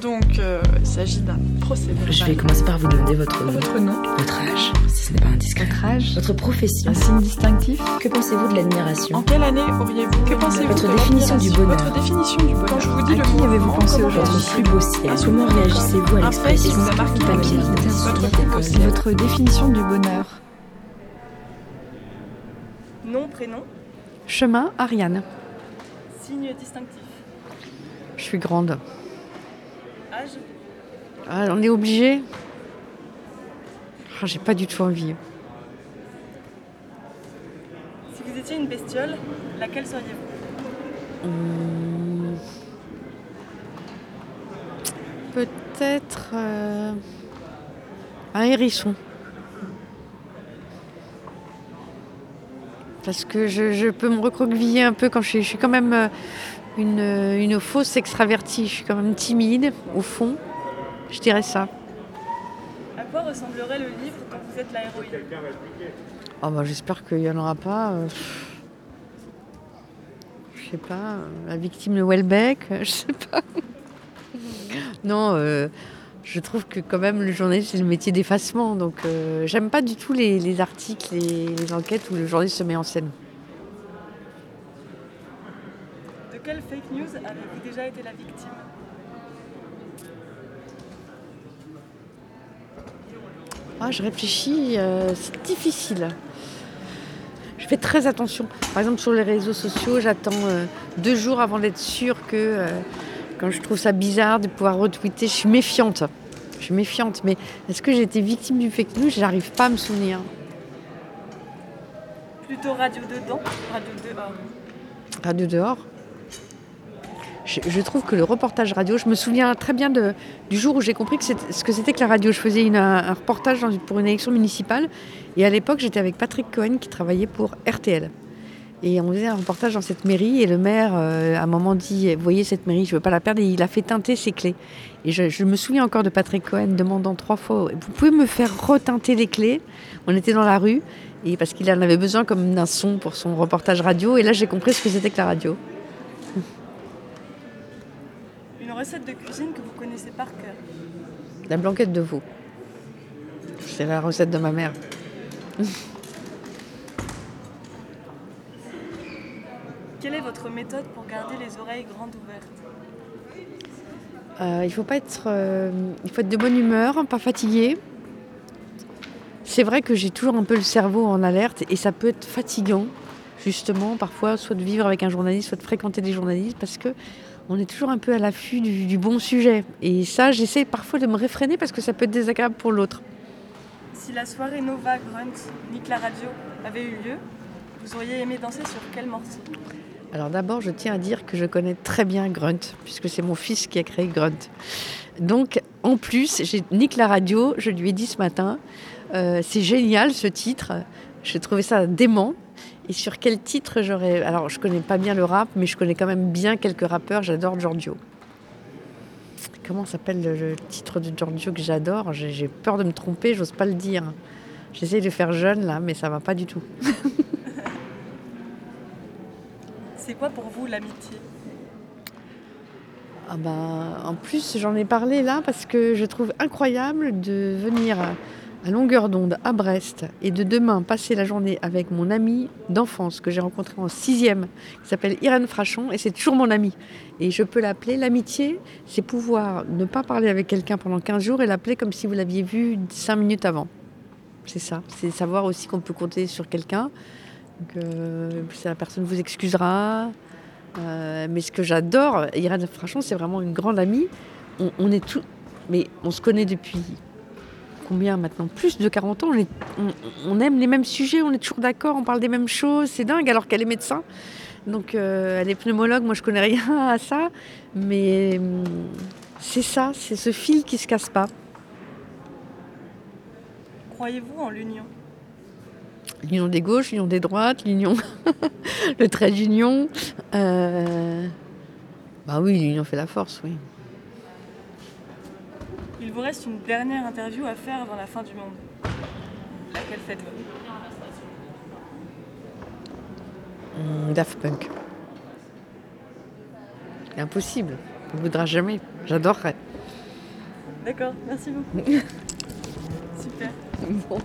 Donc, euh, il s'agit d'un procès verbal. Je vais commencer par vous demander votre, Votre nom votre âge, si ce n'est pas indiscret. Votre âge Votre profession. Un signe distinctif Que pensez-vous de En l'admiration quelle année auriez-vous Que pensez-vous Votre de définition du bonheur. Votre définition du bonheur. Quand je vous dis À le qui avez-vous pensé aujourd'hui plus beau ciel Comment réagissez-vous à l'expression marqué papier, votre Votre. Votre définition du bonheur. Nom, prénom, Chemin, Ariane. signe distinctif. Je suis grande. Ah, on est obligé Ah, J'ai pas du tout envie. si vous étiez une bestiole, laquelle seriez-vous? Hum. Peut-être euh, un hérisson. Parce que je, je peux me recroqueviller un peu quand je suis, je suis quand même euh, une, une fausse extravertie. Je suis quand même timide, au fond. Je dirais ça. À quoi ressemblerait le livre dont vous êtes la héroïne Ah bah, J'espère qu'il n'y en aura pas. euh, je sais pas, euh, la victime de Welbeck, euh, je sais pas. non, euh, je trouve que quand même le journaliste c'est le métier d'effacement. Donc euh, j'aime pas du tout les, les articles et les enquêtes où le journaliste se met en scène. De quelle fake news avez-vous déjà été la victime Ah, je réfléchis, euh, c'est difficile. Je fais très attention. Par exemple, sur les réseaux sociaux, j'attends euh, deux jours avant d'être sûre que, euh, quand je trouve ça bizarre de pouvoir retweeter, je suis méfiante. Je suis méfiante, mais est-ce que j'ai été victime du fake news? J'arrive pas à me souvenir. Plutôt radio dedans, radio dehors. Radio dehors. Je, trouve que le reportage radio, je me souviens très bien du jour où j'ai compris que ce que c'était que la radio. Je faisais un, reportage pour une élection municipale et à l'époque j'étais avec Patrick Cohen qui travaillait pour RTL. Et on faisait un reportage dans cette mairie et le maire euh, à un moment dit Vous voyez cette mairie, je ne veux pas la perdre et il a fait teinter ses clés. Et je, me souviens encore de Patrick Cohen demandant trois fois Vous pouvez me faire reteinter les clés? On était dans la rue et parce qu'il en avait besoin comme d'un son pour son reportage radio et là j'ai compris ce que c'était que la radio. Une recette de cuisine que vous connaissez par cœur. La blanquette de veau. C'est la recette de ma mère. Quelle est votre méthode pour garder les oreilles grandes ouvertes Euh, il faut pas être, euh, il faut être de bonne humeur, pas fatigué. C'est vrai que j'ai toujours un peu le cerveau en alerte et ça peut être fatigant, justement, parfois, soit de vivre avec un journaliste, soit de fréquenter des journalistes, parce que on est toujours un peu à l'affût du, du bon sujet. Et ça, j'essaie parfois de me réfréner parce que ça peut être désagréable pour l'autre. Si la soirée Nova Grunt, Nick la radio, avait eu lieu, vous auriez aimé danser sur quel morceau? Alors d'abord, je tiens à dire que je connais très bien Grunt, puisque c'est mon fils qui a créé Grunt. Donc, en plus, j'ai Nick la radio, je lui ai dit ce matin, euh, c'est génial ce titre, j'ai trouvé ça dément. Et sur quel titre j'aurais... Alors, je connais pas bien le rap, mais je connais quand même bien quelques rappeurs, j'adore Giorgio. Comment s'appelle le, titre de Giorgio que j'adore? J'ai j'ai peur de me tromper, j'ose pas le dire. J'essaie de faire jeune là, mais ça va pas du tout. C'est quoi pour vous l'amitié? Ah bah, en plus, j'en ai parlé là parce que je trouve incroyable de venir à longueur d'onde à Brest et de demain passer la journée avec mon ami d'enfance que j'ai rencontré en sixième, qui s'appelle Irène Frachon, et c'est toujours mon ami. Et je peux l'appeler l'amitié, c'est pouvoir ne pas parler avec quelqu'un pendant 15 jours et l'appeler comme si vous l'aviez vu 5 minutes avant. C'est ça, c'est savoir aussi qu'on peut compter sur quelqu'un, que la personne vous excusera, euh, mais ce que j'adore, Irène Frachon, c'est vraiment une grande amie. On, on est tout, mais on se connaît depuis combien maintenant Plus de 40 ans. On, est- on- on aime les mêmes sujets, on est toujours d'accord, on parle des mêmes choses. C'est dingue, alors qu'elle est médecin. Donc euh, elle est pneumologue. Moi, je connais rien à ça, mais hum, c'est ça, c'est ce fil qui se casse pas. Croyez-vous en l'union? L'union des gauches, l'union des droites, l'union, le trait d'union. Euh, Bah oui, l'union fait la force, oui. Il vous reste une dernière interview à faire avant la fin du monde. Laquelle faites-vous Hum, Daft Punk. Impossible. On ne voudra jamais. J'adorerais. D'accord, merci beaucoup. Super. Bon.